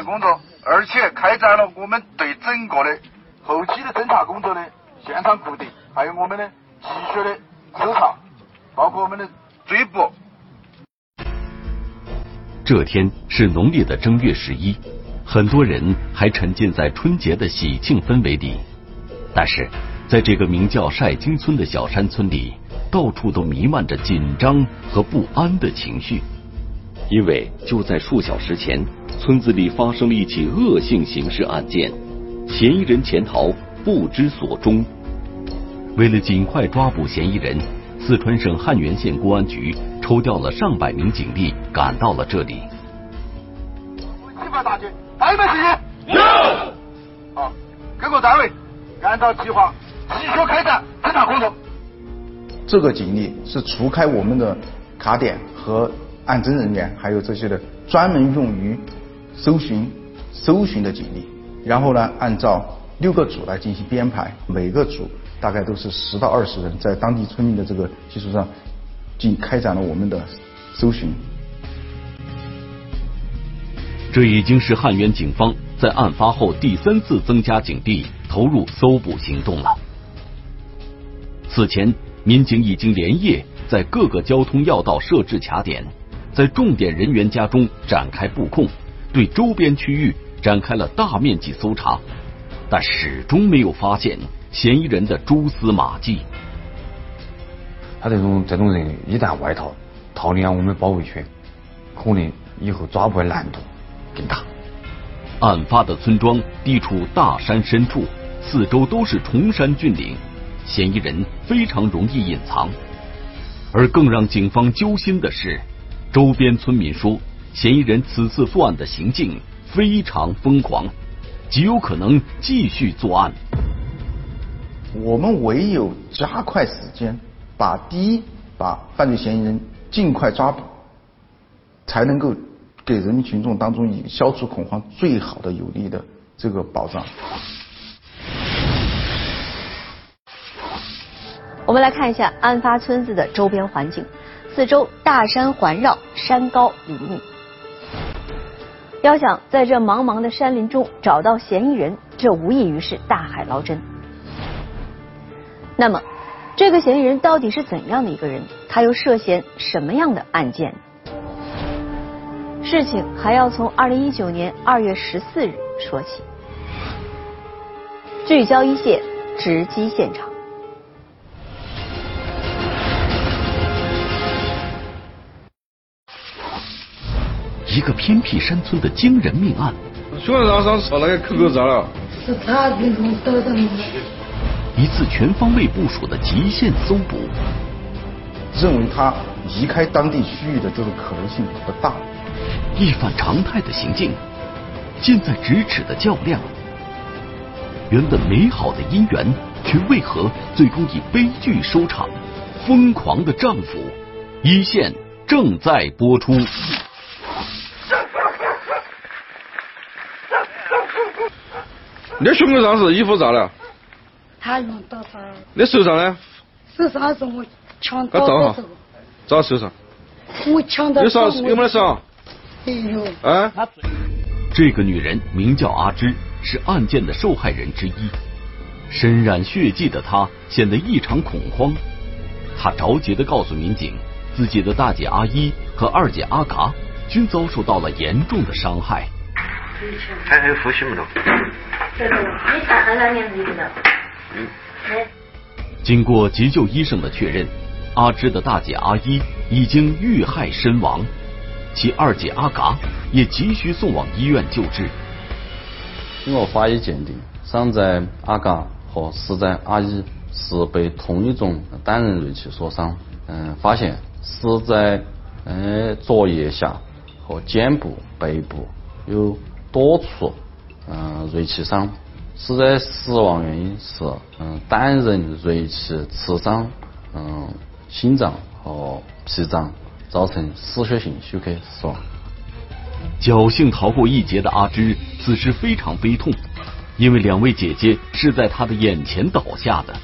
工作，而且开展了我们对整个的后期的侦查工作的现场固定，还有我们的继续的搜查，包括我们的追捕。这天是农历的正月十一，很多人还沉浸在春节的喜庆氛围里。但是，在这个名叫晒金村的小山村里，到处都弥漫着紧张和不安的情绪。因为就在数小时前，村子里发生了一起恶性刑事案件，嫌疑人潜逃，不知所终。为了尽快抓捕嫌疑人，四川省汉源县公安局抽调了上百名警力赶到了这里。执法大局，还有没有事情？有。好，各个单位按照计划继续开展侦查工作。这个警力是除开我们的卡点和案侦人员，还有这些的专门用于搜寻、搜寻的警力。然后呢，按照六个组来进行编排，每个组大概都是十到二十人，在当地村民的这个基础上，进开展了我们的搜寻。这已经是汉源警方在案发后第三次增加警力，投入搜捕行动了。此前。民警已经连夜在各个交通要道设置卡点，在重点人员家中展开布控，对周边区域展开了大面积搜查，但始终没有发现嫌疑人的蛛丝马迹。他这种这种人一旦外逃，逃离了我们包围圈，可能以后抓捕的难度更大。案发的村庄地处大山深处，四周都是崇山峻岭。嫌疑人非常容易隐藏，而更让警方揪心的是，周边村民说，嫌疑人此次作案的行径非常疯狂，极有可能继续作案。我们唯有加快时间，把第一把犯罪嫌疑人尽快抓捕，才能够给人民群众当中以消除恐慌最好的有力的这个保障。我们来看一下案发村子的周边环境，四周大山环绕，山高林密。要想在这茫茫的山林中找到嫌疑人，这无异于是大海捞针。那么，这个嫌疑人到底是怎样的一个人？他又涉嫌什么样的案件？事情还要从二零一九年二月十四日说起。聚焦一线，直击现场。一个偏僻山村的惊人命案。兄弟，上次那个口口罩了。是他给我得的。一次全方位部署的极限搜捕，认为他离开当地区域的这个可能性不大。一反常态的行径，近在咫尺的较量，原本美好的姻缘，却为何最终以悲剧收场？疯狂的丈夫，一线正在播出。你胸口上是衣服咋了？他用刀杀。你手上呢？手上是我抢刀的手。找手上。我枪的有伤有没得伤？没有。啊？这个女人名叫阿芝，是案件的受害人之一。身染血迹的她显得异常恐慌，她着急的告诉民警，自己的大姐阿一和二姐阿嘎均遭受到了严重的伤害。还还呼吸没着？你看看那年纪的。嗯。经过急救医生的确认，阿芝的大姐阿一已经遇害身亡，其二姐阿嘎也急需送往医院救治。经过法医鉴定，伤者阿嘎和死者阿一是被同一种单刃锐器所伤。嗯，发现死在嗯左腋下和肩部、背部有多处嗯锐器伤。死者死亡原因是嗯单刃锐器刺伤嗯心脏和脾脏，造成失血性休克死亡。侥幸逃过一劫的阿芝，此时非常悲痛，因为两位姐姐是在她的眼前倒下的。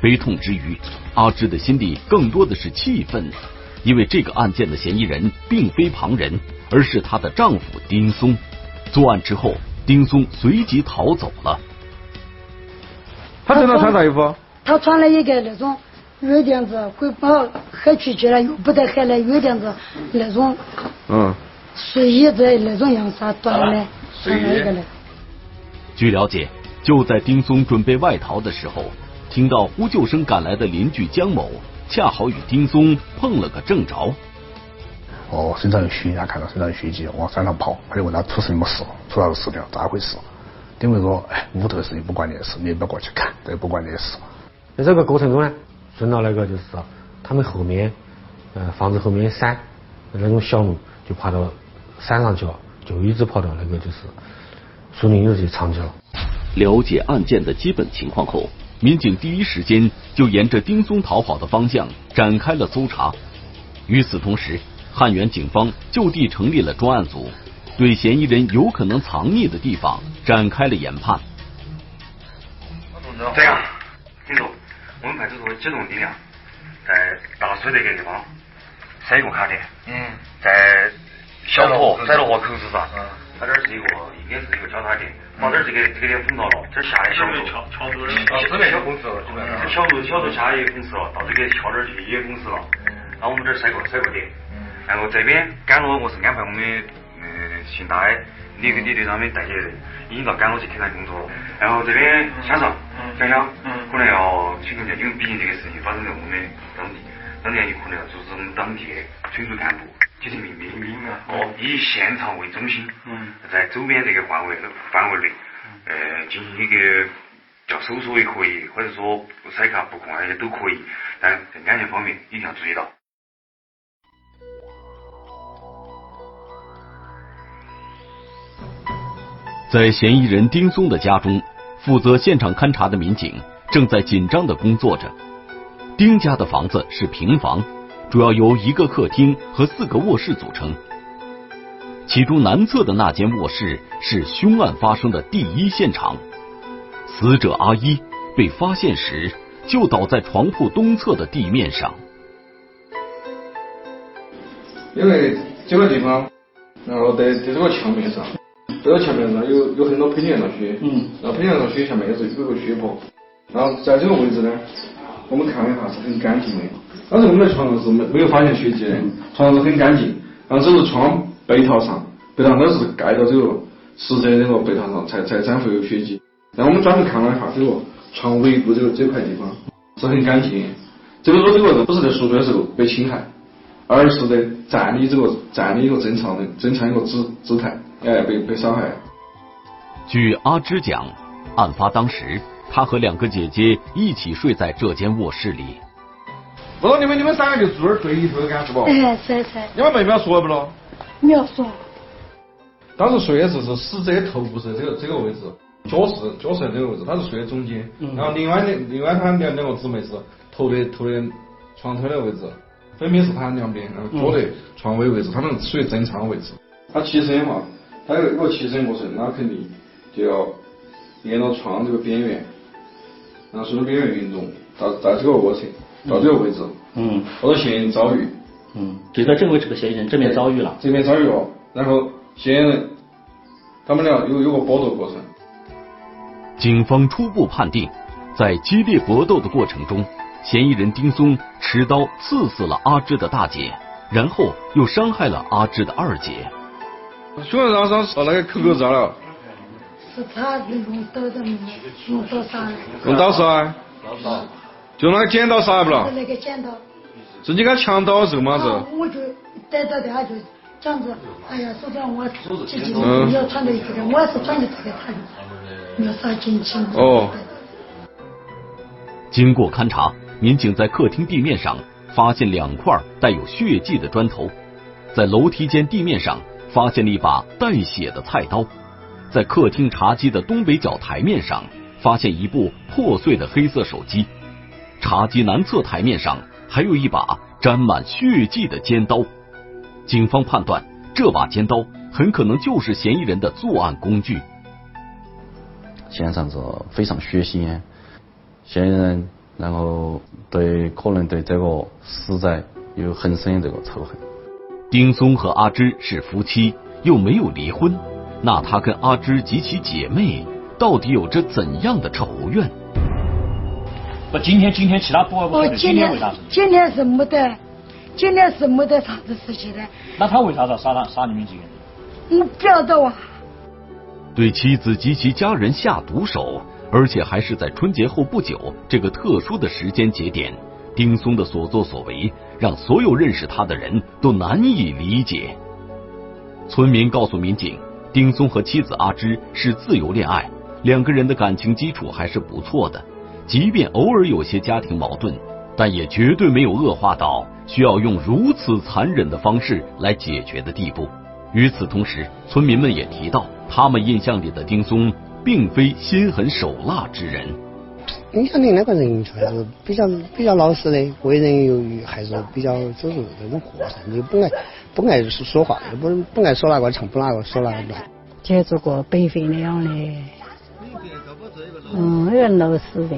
悲痛之余，阿芝的心里更多的是气愤，因为这个案件的嫌疑人并非旁人，而是她的丈夫丁松。作案之后，丁松随即逃走了。他身上穿啥衣服？他穿了一个那种有点子会把海出去了，又不得黑了，有点子那种嗯，睡衣的那种样式短的，穿了一个嘞。据了解，就在丁松准备外逃的时候，听到呼救声赶来的邻居江某，恰好与丁松碰了个正着。哦，身上有血，他看到身上有血迹，往山上跑，他就问他出什么事，出啥子事了，咋回事？丁伟说，哎，屋头的事情不关你的事，你也不要过去看，这也不关你的事。在这个过程中呢，顺到那个就是他们后面，呃，房子后面山那种小路，就爬到山上去了，就一直跑到那个就是树林里去藏去了。了解案件的基本情况后，民警第一时间就沿着丁松逃跑的方向展开了搜查。与此同时，汉源警方就地成立了专案组，对嫌疑人有可能藏匿的地方展开了研判。这样，听说我们派出所集中力量在大水这个地方塞一个卡点，嗯，在小河塞罗河口子上，它这儿是一个应该是一个交叉点，把这儿这个这个点封到了，这儿下来小路，小小封死了基本上这小路小路下也封死了，到这个桥这儿去也封死了，然后我们这儿塞个塞个点，然后这边赶路我是安排我们的呃姓大的李李队长们带起已经到赶路去开展工作了，然后这边先生想想，可能要请求一下，因为毕竟这个事情发生在我们当地，当地有可能要组织我们当地的村组干部进行命令，哦，以现场为中心，在周边这个范围范围内，呃，进行一个叫搜索也可以，或者说筛查布控那些都可以，但在安全方面一定要注意到。在嫌疑人丁松的家中，负责现场勘查的民警正在紧张的工作着。丁家的房子是平房，主要由一个客厅和四个卧室组成。其中南侧的那间卧室是凶案发生的第一现场，死者阿一被发现时就倒在床铺东侧的地面上。因为这个地方，然后在在这个墙面上，这个墙面上有有很多喷溅上血，嗯，然后喷溅上血下面也是有个血泊，然后在这个位置呢，我们看了一下是很干净的，当时我们的床上是没没有发现血迹的，床上是很干净，然后只是床被套上，被套上都是盖到这个死者这个被套上才才才会有血迹，然后我们专门看了一下这个床尾部这个这块地方是很干净，这个说这个人不是在宿舍的时候被侵害。而是在站立这个站立一个正常的正常一个姿姿态，哎，被被伤害。据阿芝讲，案发当时，她和两个姐姐一起睡在这间卧室里。我说你们你们三个就住这儿对一头干是不？哎，是是。你们妹妹要说不咯？没说。当时睡的是是死者头部是这个这个位置，脚是脚是在这个位置，他是睡在中间，然后另外的另外他两两个姊妹是头的头的床头的位置。分别是他两边，然后脚的床尾位置，他们属于正常位置。他起身的话，他有一个起身过程，那肯定就要沿到窗这个边缘，然后顺着边缘运动，到到这个过程到这个位置，嗯，或者嫌疑人遭遇，嗯，就在这个位置的嫌疑人正面遭遇了，正面遭遇了，然后嫌疑人他们俩有有个搏斗过程。警方初步判定，在激烈搏斗的过程中。嫌疑人丁松持刀刺死了阿芝的大姐，然后又伤害了阿芝的二姐。凶案当时是那个口口炸了。是他用刀的，用刀杀刀杀？就那个剪刀杀不了？是那个剪刀。是你给他强刀是个嘛子？我就逮到他就这样子，哎呀，我自己你要传到一个人，我是传给他的，他就没有啥进去。哦。经过勘查。民警在客厅地面上发现两块带有血迹的砖头，在楼梯间地面上发现了一把带血的菜刀，在客厅茶几的东北角台面上发现一部破碎的黑色手机，茶几南侧台面上还有一把沾满血迹的尖刀。警方判断，这把尖刀很可能就是嫌疑人的作案工具。现场是非常血腥，嫌疑人。然后对可能对这个死者有很深的这个仇恨。丁松和阿芝是夫妻，又没有离婚，那他跟阿芝及其姐妹到底有着怎样的仇怨？不，今天今天其他不不哦，今天今天是没得，今天是没得啥子事情的。那他为啥子要杀他杀你们几个人？你，不要得啊！对妻子及其家人下毒手，而且还是在春节后不久这个特殊的时间节点，丁松的所作所为让所有认识他的人都难以理解。村民告诉民警，丁松和妻子阿芝是自由恋爱，两个人的感情基础还是不错的。即便偶尔有些家庭矛盾，但也绝对没有恶化到需要用如此残忍的方式来解决的地步。与此同时，村民们也提到，他们印象里的丁松并非心狠手辣之人。印象里那个人还是比较比较老实的，为人又还是比较走入那种和善的，不爱不爱说话，不不爱说哪个唱不哪个说哪个短。接触过北非那样的。嗯，有点老实的。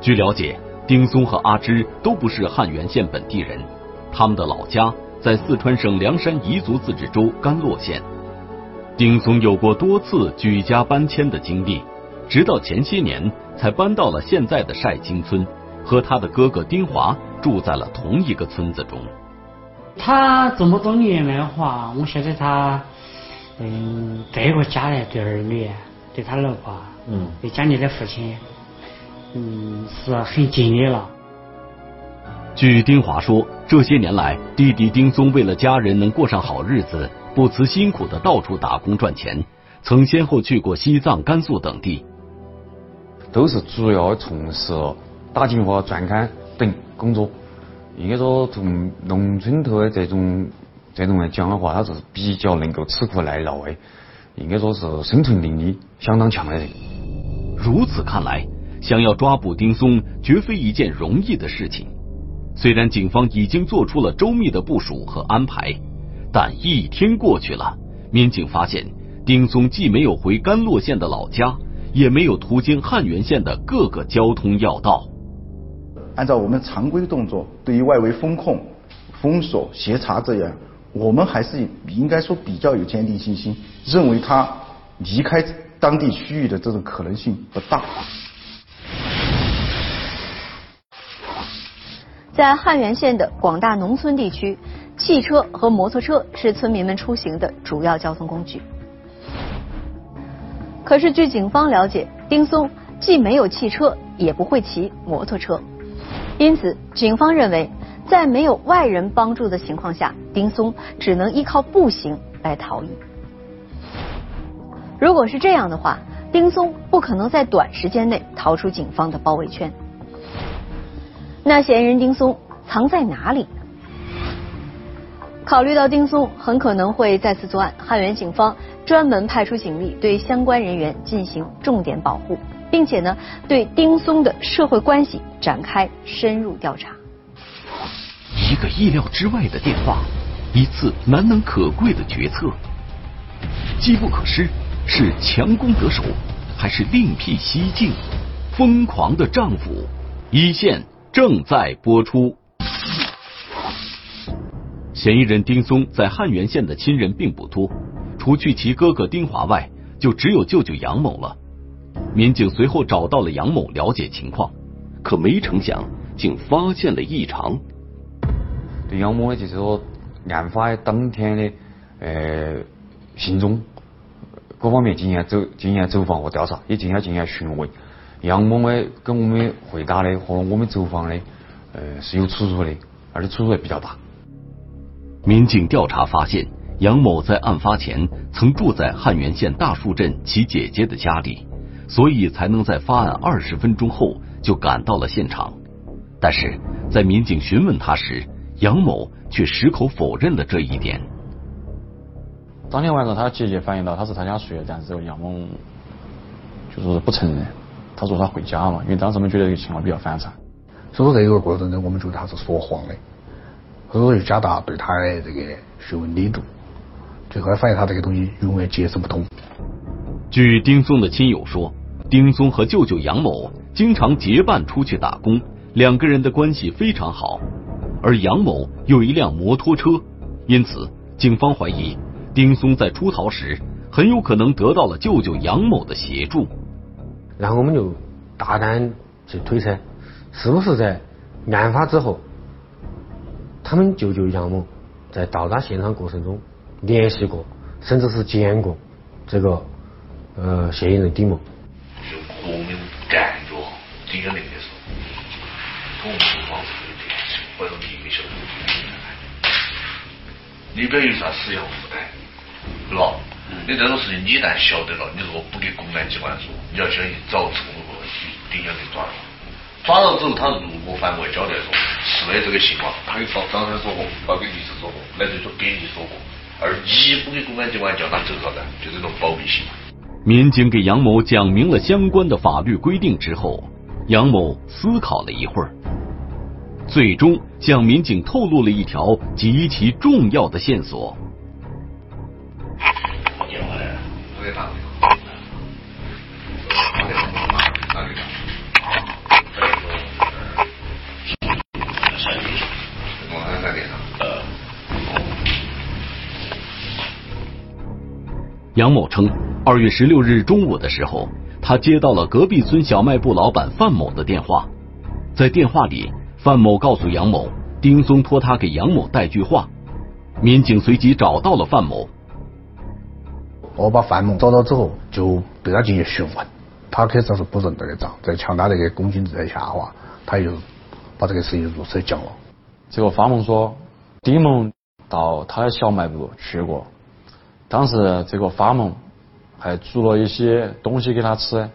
据了解，丁松和阿芝都不是汉源县本地人，他们的老家在四川省凉山彝族自治州甘洛县。丁松有过多次举家搬迁的经历，直到前些年才搬到了现在的晒金村，和他的哥哥丁华住在了同一个村子中。他这么多年的话，我晓得他，嗯，对个家的，对儿女，对他老婆。嗯，对家里的父亲，嗯，是很敬业了。据丁华说，这些年来，弟弟丁松为了家人能过上好日子，不辞辛苦的到处打工赚钱，曾先后去过西藏、甘肃等地，都是主要从事打井花、钻勘等工作。应该说，从农村头的这种这种来讲的话，他是比较能够吃苦耐劳的，应该说是生存能力相当强的人。如此看来，想要抓捕丁松绝非一件容易的事情。虽然警方已经做出了周密的部署和安排，但一天过去了，民警发现丁松既没有回甘洛县的老家，也没有途经汉源县的各个交通要道。按照我们常规的动作，对于外围风控、封锁、协查这样，我们还是应该说比较有坚定信心，认为他离开。当地区域的这种可能性不大。在汉源县的广大农村地区，汽车和摩托车是村民们出行的主要交通工具。可是，据警方了解，丁松既没有汽车，也不会骑摩托车，因此，警方认为，在没有外人帮助的情况下，丁松只能依靠步行来逃逸。如果是这样的话，丁松不可能在短时间内逃出警方的包围圈。那嫌疑人丁松藏在哪里？考虑到丁松很可能会再次作案，汉源警方专门派出警力对相关人员进行重点保护，并且呢对丁松的社会关系展开深入调查。一个意料之外的电话，一次难能可贵的决策，机不可失。是强攻得手，还是另辟蹊径？疯狂的丈夫，一线正在播出。嫌疑人丁松在汉源县的亲人并不多，除去其哥哥丁华外，就只有舅舅杨某了。民警随后找到了杨某了解情况，可没成想，竟发现了异常。对杨某呢，就是说案发当天的呃行踪。各方面进行走进行走访和调查，也进行进行询问。杨某呢跟我们回答的和我们走访的呃是有出入的，而且出入也比较大。民警调查发现，杨某在案发前曾住在汉源县大树镇其姐姐的家里，所以才能在发案二十分钟后就赶到了现场。但是在民警询问他时，杨某却矢口否认了这一点。当天晚上，他姐姐反映到他是他家睡了，但是杨某就是不承认，他说他回家了，因为当时我们觉得这个情况比较反常。所以说这个过程中，我们觉得他是说谎的，所以说就加大对他的这个询问力度，最后发现他这个东西永远解释不通。据丁松的亲友说，丁松和舅舅杨某经常结伴出去打工，两个人的关系非常好，而杨某有一辆摩托车。因此，警方怀疑丁松在出逃时很有可能得到了舅舅杨某的协助。然后我们就大胆去推测，是不是在案发之后，他们舅舅杨某在到达现场过程中联系过，甚至是见过这个呃嫌疑人丁某。就国民干着丁小林的时候，通过方式的联系，或者秘密晓得。你表有啥死要负担，是吧？你这种事情你一旦晓得了，你如果不给公安机关说，你要相信早冲过去丁小林抓了。抓到之后，他如果反过来交代说是的这个情况，他给张张三说过，他给律师说过，那就说给你说过，而你不给公安机关讲，那这个啥子？就这种包庇行为。民警给杨某讲明了相关的法律规定之后，杨某思考了一会儿，最终向民警透露了一条极其重要的线索。杨某称，二月十六日中午的时候，他接到了隔壁村小卖部老板范某的电话。在电话里，范某告诉杨某，丁松托他给杨某带句话。民警随即找到了范某。我把范某找到之后，就对他进行询问，他开始是不认这个账，在强大的一个公斤之下话，他又把这个事情如实讲了。结果范某说，丁某到他的小卖部去过。当时这个法某还煮了一些东西给他吃。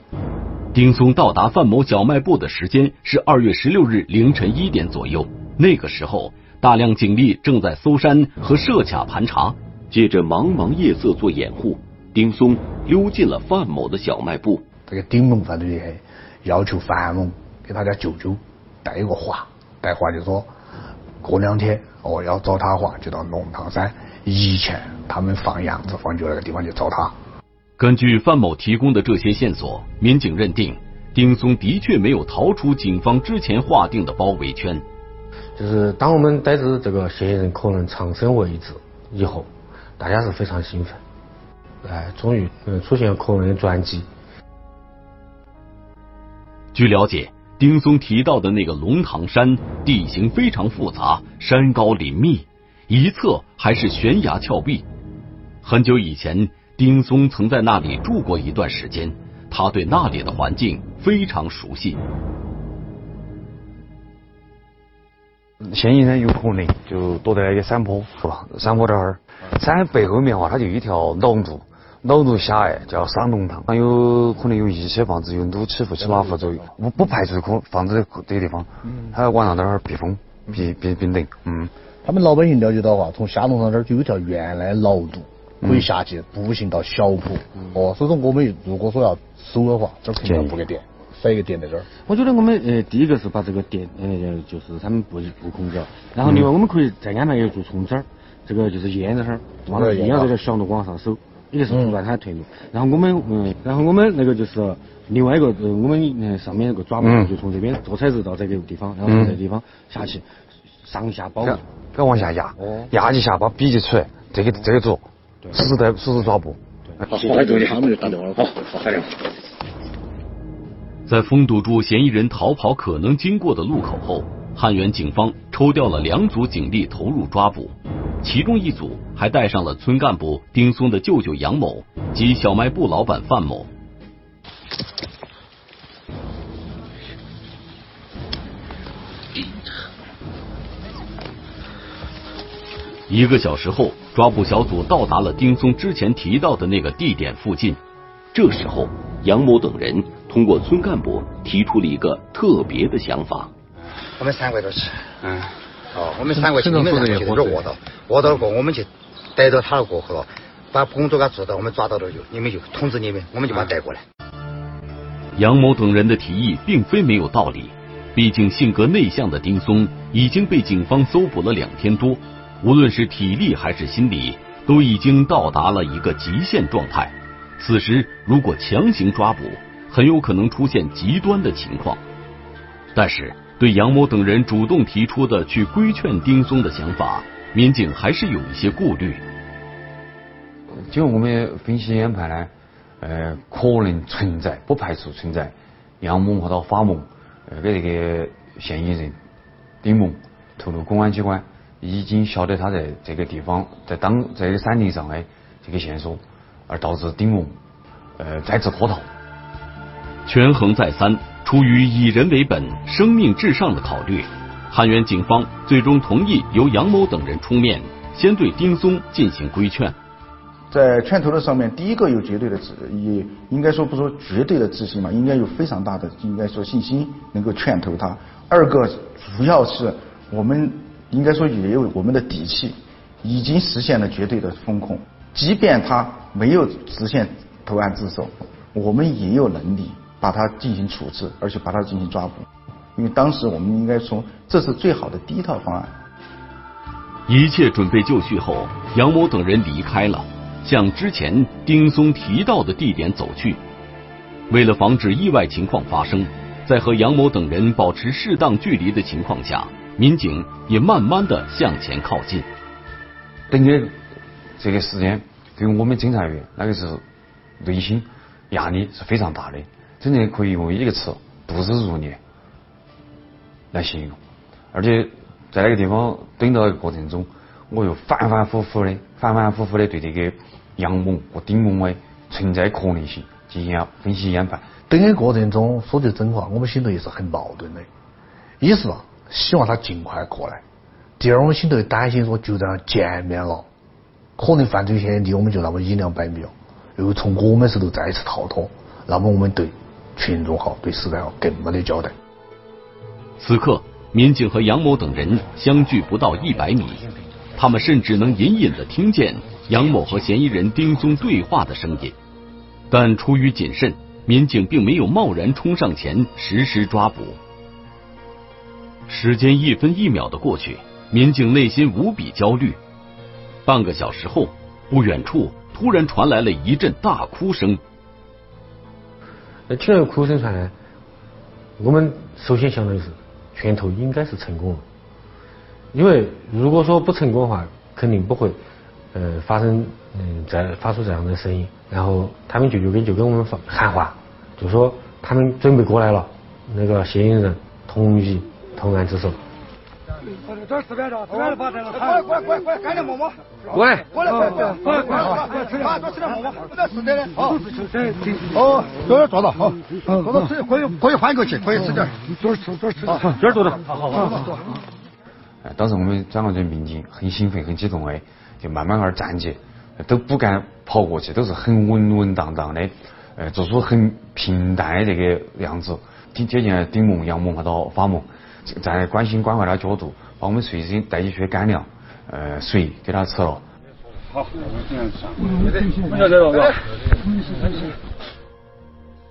丁松到达范某小卖部的时间是二月十六日凌晨一点左右。那个时候，大量警力正在搜山和设卡盘查。借着茫茫夜色做掩护，丁松溜进了范某的小卖部。这个丁某犯罪厉害，要求范某给他家舅舅带一个话，带话就说过两天我要找他话，就到龙塘山。以前他们放羊子放牛那个地方就找他。根据范某提供的这些线索，民警认定丁松的确没有逃出警方之前划定的包围圈。就是当我们得知这个嫌疑人可能藏身位置以后，大家是非常兴奋，哎，终于嗯出现可能的转机。据了解，丁松提到的那个龙塘山地形非常复杂，山高林密。一侧还是悬崖峭壁。很久以前，丁松曾在那里住过一段时间，他对那里的环境非常熟悉。嫌疑人有可能就躲在那个山坡，是吧？山坡这儿，山背后面的话，它就一条老路，老路狭隘，叫上龙塘，它有可能有一些房子有六七户、七八户左右，不不排除可房子这个地方，他晚上在那儿避风、避避避冷，嗯。他们老百姓了解到话，从下龙塘这儿就有条原来老路，可以下去步行到小坡。哦，所以说我们如果说要守的话，这儿肯定要布个电，设一个电在这儿。我觉得我们呃，第一个是把这个电呃，就是他们布布控着，然后另外我们可以再安排一个做冲针儿，这个就是沿着这儿，往那硬要这个小路往上走，一个是阻断他的退路。然后我们嗯，然后我们那个就是另外一个呃，我们上面那个抓捕就从这边坐车子到这个地方，然后从这个地方下去，上下保护。要往下压，压一下把笔记出来，这个这个做，实时在实时抓捕。好，派出他们就打电话了，好，打电话。在封堵住嫌疑人逃跑可能经过的路口后，汉源警方抽调了两组警力投入抓捕，其中一组还带上了村干部丁松的舅舅杨某及小卖部老板范某。一个小时后，抓捕小组到达了丁松之前提到的那个地点附近。这时候，杨某等人通过村干部提出了一个特别的想法：我们三个都去，嗯，哦，我们三个去，你们两个去这卧到，卧到过，我们去逮到他了过后了，把工作给他做到，我们抓到了就，你们就通知你们，我们就把他带过来。杨某等人的提议并非没有道理，毕竟性格内向的丁松已经被警方搜捕了两天多。无论是体力还是心理，都已经到达了一个极限状态。此时如果强行抓捕，很有可能出现极端的情况。但是，对杨某等人主动提出的去规劝丁松的想法，民警还是有一些顾虑。经过我们分析研判呢，呃，可能存在，不排除存在杨某和到法某，呃，给这个嫌疑人丁某透露，公安机关已经晓得他在这个地方，在当在这个山顶上的这个线索，而导致丁某呃再次脱逃。权衡再三，出于以人为本、生命至上的考虑，汉源警方最终同意由杨某等人出面，先对丁松进行规劝。在劝投的上面，第一个有绝对的自，也应该说不说绝对的自信嘛，应该有非常大的应该说信心能够劝投他。二个主要是我们应该说也有我们的底气，已经实现了绝对的风控，即便他没有实现投案自首，我们也有能力把他进行处置，而且把他进行抓捕。因为当时我们应该说这是最好的第一套方案。一切准备就绪后，杨某等人离开了。向之前丁松提到的地点走去。为了防止意外情况发生，在和杨某等人保持适当距离的情况下，民警也慢慢的向前靠近。等的这个时间，给我们侦查员那个时候内心压力是非常大的，真正可以用一个词“度日如年”来形容。而且在那个地方等到的过程中，我又反反复复的、反反复复的对这个。杨某和丁某的存在可能性进行了分析研判。等的过程中，说句真话，我们心头也是很矛盾的。一是希望他尽快过来，第二我们心头担心说就这样见面了，可能犯罪嫌疑离我们就那么一两百米，又从我们手头再次逃脱，那么我们对群众好，对时代好更没得交代。此刻，民警和杨某等人相距不到一百米，他们甚至能隐隐的听见。杨某和嫌疑人丁松对话的声音，但出于谨慎，民警并没有贸然冲上前实施抓捕。时间一分一秒的过去，民警内心无比焦虑。半个小时后，不远处突然传来了一阵大哭声。那听到哭声传来，我们首先想到的是拳头应该是成功了，因为如果说不成功的话，肯定不会。呃，发生嗯，在发出这样的声音，然后他们舅舅跟就跟我们喊话，就说他们准备过来了，那个嫌疑人同意投案自首。这儿四边着，四边发生了，快快快快，赶紧摸摸。过来，过来，快快快快，快吃点，多吃点摸摸。这是真的，好。哦，多点坐到，好，坐到吃，可以可以缓口气，可以吃点。多吃多吃，这儿坐着。好好好。哎，当时我们张安军民警很兴奋，很激动哎。就慢慢儿站起，都不敢跑过去，都是很稳稳当当的，呃，做出很平淡的这个样子。挺接近丁某、杨某和到法某，在关心关怀的角度，把我们随身带一些干粮、呃水给他吃了。好，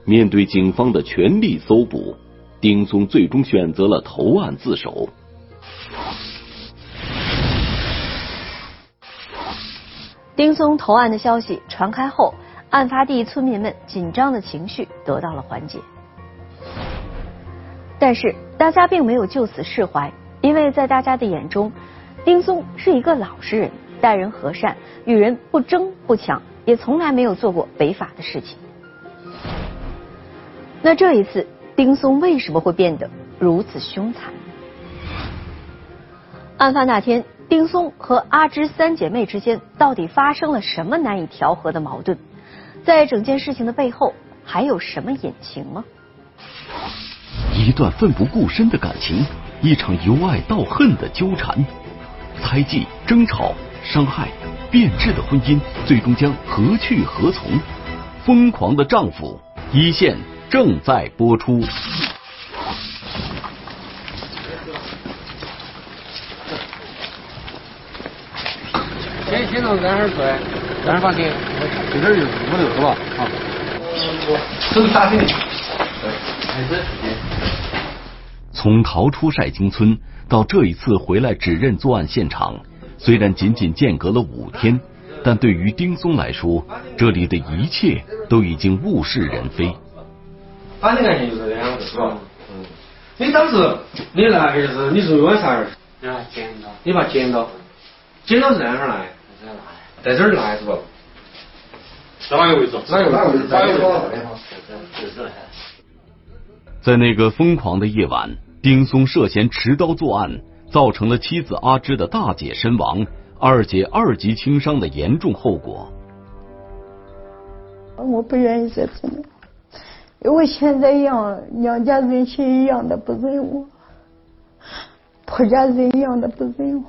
面对警方的全力搜捕，丁松最终选择了投案自首。丁松投案的消息传开后，案发地村民们紧张的情绪得到了缓解。但是大家并没有就此释怀，因为在大家的眼中，丁松是一个老实人，待人和善，与人不争不抢，也从来没有做过违法的事情。那这一次，丁松为什么会变得如此凶残？案发那天。丁松和阿芝三姐妹之间到底发生了什么难以调和的矛盾？在整件事情的背后还有什么隐情吗？一段奋不顾身的感情，一场由爱到恨的纠缠，猜忌、争吵、伤害、变质的婚姻，最终将何去何从？疯狂的丈夫，一线正在播出。先先从这儿出来，这儿放心，这边就没得是吧？啊，这是啥的？从逃出晒金村到这一次回来指认作案现场，虽然仅仅间隔了五天，但对于丁松来说，这里的一切都已经物是人非。反正感情就是这样子，是吧？嗯。你当时你那个就是你是因为啥？你把剪刀。你把剪刀。剪刀是在哪儿来？在这儿来是不？在哪个位置？哪个位置？哪个位置？在那个疯狂的夜晚，丁松涉嫌持刀作案，造成了妻子阿芝的大姐身亡，二姐二级轻伤的严重后果。我不愿意再这样，因为现在养娘家人心一样的不认我，婆家人一样的不认我。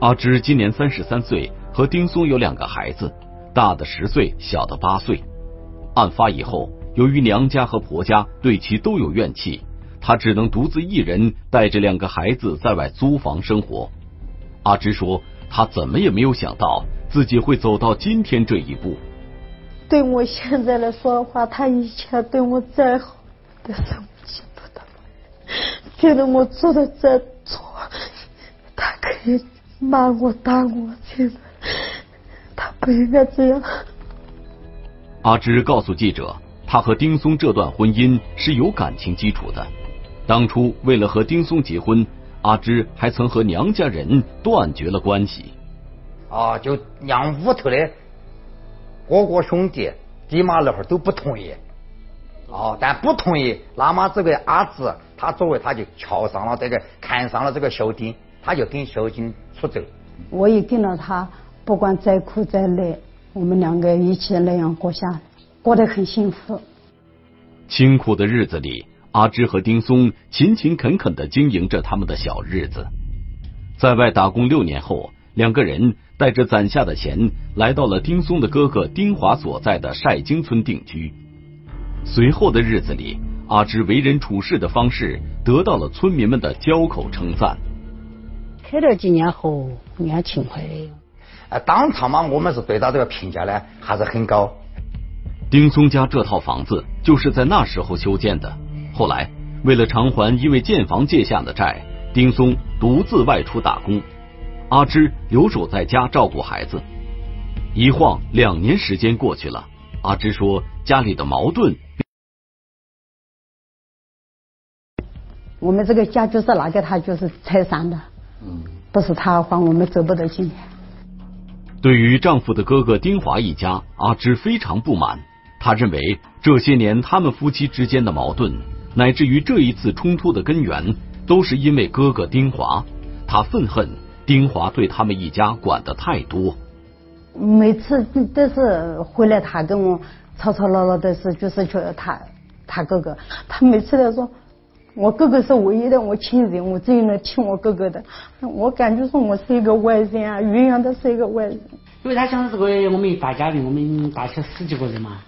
阿芝今年三十三岁，和丁松有两个孩子，大的十岁，小的八岁。案发以后。由于娘家和婆家对其都有怨气，她只能独自一人带着两个孩子在外租房生活。阿芝说，她怎么也没有想到自己会走到今天这一步。对我现在来说的话，他以前对我再好，但是我记不得。觉得我做的再错，他可以骂我打我，现在他不应该这样。阿芝告诉记者。他和丁松这段婚姻是有感情基础的。当初为了和丁松结婚，阿芝还曾和娘家人断绝了关系。啊，就娘屋头的哥哥兄弟、爹妈那会儿都不同意。哦，但不同意，那么这个阿芝，他作为他就瞧上了这个，看上了这个小丁，他就跟小丁出走。我也跟了他，不管再苦再累，我们两个一起那样过下来。过得很幸福。清苦的日子里，阿芝和丁松勤勤恳恳的经营着他们的小日子。在外打工六年后，两个人带着攒下的钱，来到了丁松的哥哥丁华所在的晒经村定居。随后的日子里，阿芝为人处事的方式得到了村民们的交口称赞。开了几年后，也勤快的。呃，当场嘛，我们是对他这个评价呢，还是很高。丁松家这套房子就是在那时候修建的。后来，为了偿还因为建房借下的债，丁松独自外出打工，阿芝留守在家照顾孩子。一晃两年时间过去了，阿芝说家里的矛盾。我们这个家就是拿给他就是拆散的，嗯，不是他还我们走不得进。对于丈夫的哥哥丁华一家，阿芝非常不满。他认为这些年他们夫妻之间的矛盾，乃至于这一次冲突的根源，都是因为哥哥丁华。他愤恨丁华对他们一家管的太多。每次都是回来，他跟我吵吵闹闹的事，就是觉得他他哥哥，他每次都说，我哥哥是唯一的我亲人，我只有能听我哥哥的。我感觉说我是一个外人啊，永远都是一个外人。因为他想这个我们一大家庭，我们大小十几个人嘛。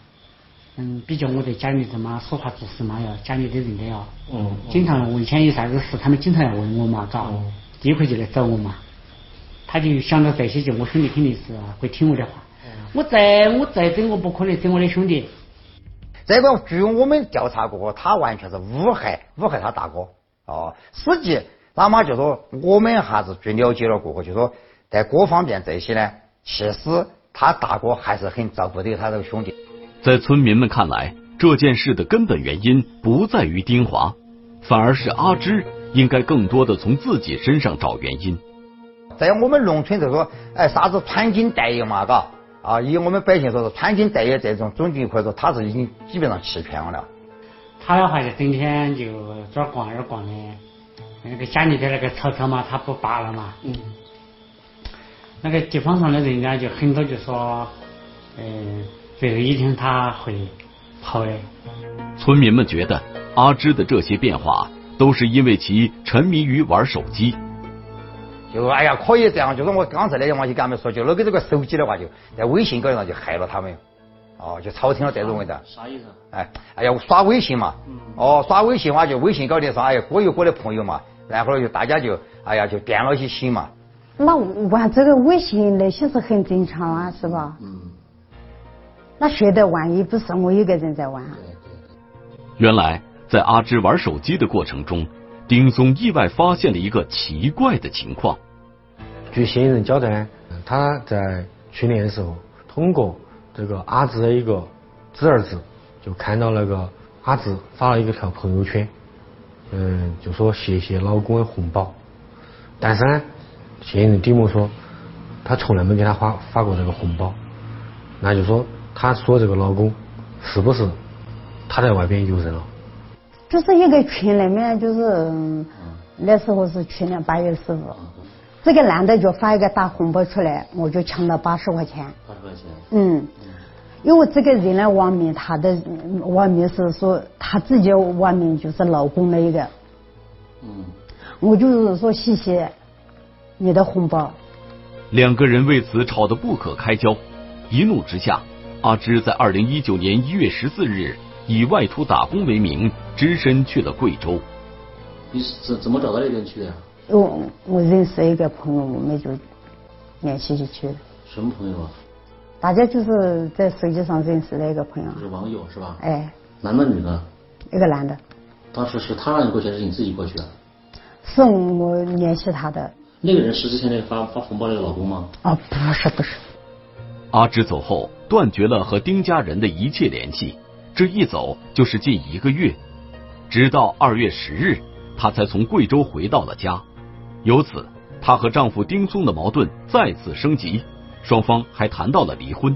嗯，比较我在家里头嘛，说话做事嘛，要家里的人都要，嗯，经常我以前有啥子事，他们经常要问我嘛，嘎，第一回就来找我嘛，他就想到这些，就我兄弟肯定是会听我的话，我再我再整，我不可能整我的兄弟。这个据我们调查过，他完全是诬害诬害他大哥，哦，实际那么就说我们还是据了解了过后，就说在各方面这些呢，其实他大哥还是很照顾的他这个兄弟。在村民们看来，这件事的根本原因不在于丁华，反而是阿芝应该更多的从自己身上找原因。在我们农村就说，哎，啥子穿金戴银嘛，嘎啊，以我们百姓说是穿金戴银这种种地，或者说他是已经基本上欺骗我了。他的话就整天就这儿逛那儿逛的，那个家里的那个草草嘛，他不拔了嘛。嗯。那个地方上的人家就很多就说，嗯。最后一天他会跑的。村民们觉得阿芝的这些变化都是因为其沉迷于玩手机。就哎呀，可以这样，就是我刚才那些话就跟他们说，就那个这个手机的话，就在微信高头上就害了他们。哦，就吵听了这种味道。啥意思？哎，哎呀，刷微信嘛。哦，刷微信话就微信高头上，哎呀，各有各的朋友嘛，然后就大家就哎呀就变了些心嘛。那玩这个微信那些是很正常啊，是吧？嗯。那学的玩也不是我一个人在玩？原来在阿芝玩手机的过程中，丁松意外发现了一个奇怪的情况。据嫌疑人交代，他在去年的时候，通过这个阿芝的一个侄儿子，就看到那个阿芝发了一个条朋友圈，嗯，就说谢谢老公的红包，但是呢，嫌疑人丁某说，他从来没给他发发过这个红包，那就说他说这个老公是不是他在外边有人了？就是一个群里面，就是那时候是去年八月十五，这个男的就发一个大红包出来，我就抢了八十块钱。八十块钱。嗯，因为这个人呢，网名他的网名是说他自己网名就是老公的一个。嗯。我就是说谢谢你的红包。两个人为此吵得不可开交，一怒之下，阿芝在二零一九年一月十四日以外出打工为名，只身去了贵州。你是怎怎么找到那边去的呀？我我认识一个朋友，我们就联系就去了。什么朋友啊？大家就是在手机上认识的一个朋友。是网友是吧？哎。男的女的？一个男的。当时是他让你过去，还是你自己过去的？是我联系他的。那个人是之前那个发发红包那个老公吗？啊，不是不是。阿芝走后，断绝了和丁家人的一切联系。这一走就是近一个月，直到二月十日，她才从贵州回到了家。由此，她和丈夫丁松的矛盾再次升级，双方还谈到了离婚。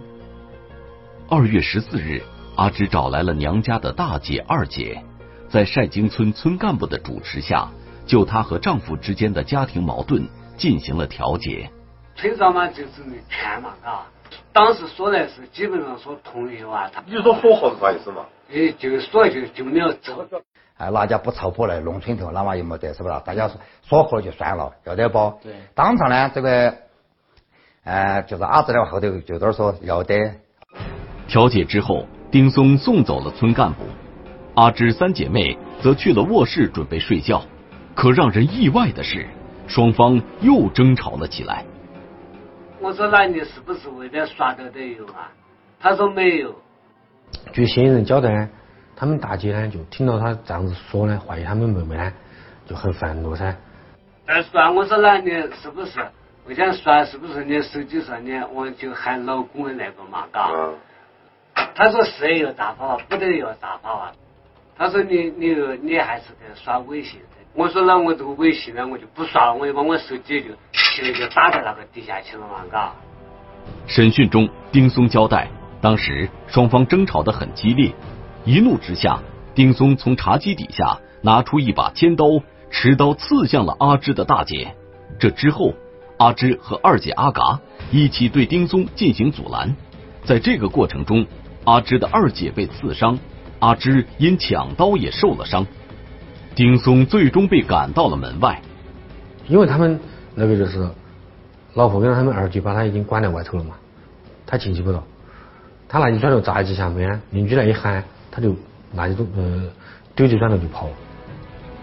二月十四日，阿芝找来了娘家的大姐、二姐，在晒经村村干部的主持下。就她和丈夫之间的家庭矛盾进行了调解。村长嘛，就是劝嘛，啊，当时说的是基本上说同意哇。他你说说好是啥意思嘛？哎，就说就就没有走。哎，哪家不吵破了，农村头，那嘛又没得，是不是？大家说说好了就算了，要得不？对。当场呢，这个，呃，就是阿志的后头就在说要得。调解之后，丁松送走了村干部，阿芝三姐妹则去了卧室准备睡觉。可让人意外的是，双方又争吵了起来。我说：“那你是不是为了耍斗的有啊？”他说：“没有。”据嫌疑人交代呢，他们大姐呢就听到他这样子说呢，怀疑他们妹妹呢就很愤怒噻。在耍，我说：“那你是不是我想耍？是不是你手机上你我就喊老公的那个嘛？嘎？”他说：“是有大炮，不得有大炮啊。”他说：“你你你还是在耍微信。”我说那我这个微信呢，我就不刷了，我就把我手机就现在就打在那个地下去了嘛，嘎。审讯中，丁松交代，当时双方争吵得很激烈，一怒之下，丁松从茶几底下拿出一把尖刀，持刀刺向了阿芝的大姐。这之后，阿芝和二姐阿嘎一起对丁松进行阻拦，在这个过程中，阿芝的二姐被刺伤，阿芝因抢刀也受了伤。丁松最终被赶到了门外，因为他们那个就是老婆跟他们二舅把他已经关在外头了嘛，他进去不到，他拿起砖头砸几下面，邻居来一喊，他就拿起东呃丢起砖头就跑了。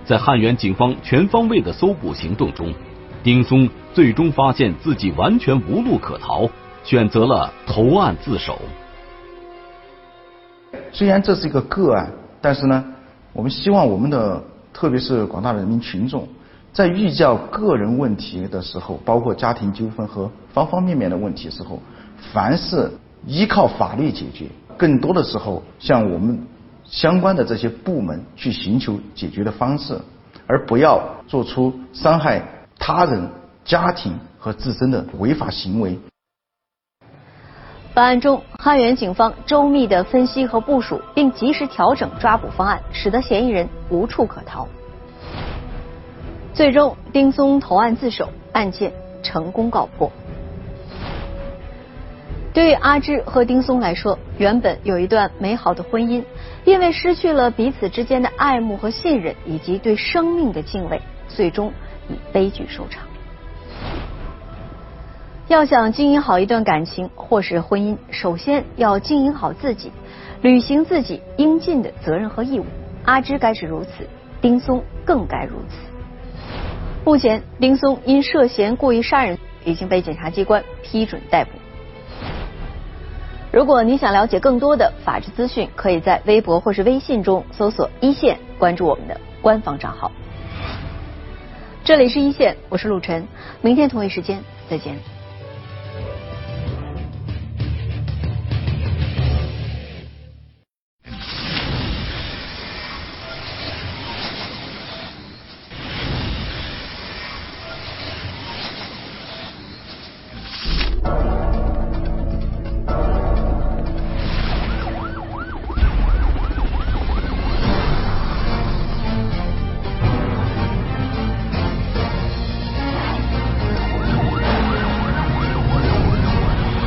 在汉源警方全方位的搜捕行动中，丁松最终发现自己完全无路可逃，选择了投案自首。虽然这是一个个案，但是呢，我们希望我们的。特别是广大人民群众，在遇到个人问题的时候，包括家庭纠纷和方方面面的问题时候，凡是依靠法律解决，更多的时候向我们相关的这些部门去寻求解决的方式，而不要做出伤害他人、家庭和自身的违法行为。本案中，汉源警方周密的分析和部署，并及时调整抓捕方案，使得嫌疑人无处可逃。最终，丁松投案自首，案件成功告破。对于阿芝和丁松来说，原本有一段美好的婚姻，因为失去了彼此之间的爱慕和信任，以及对生命的敬畏，最终以悲剧收场。要想经营好一段感情或是婚姻，首先要经营好自己，履行自己应尽的责任和义务。阿芝该是如此，丁松更该如此。目前，丁松因涉嫌故意杀人已经被检察机关批准逮捕。如果你想了解更多的法治资讯，可以在微博或是微信中搜索“一线”，关注我们的官方账号。这里是一线，我是陆晨，明天同一时间再见。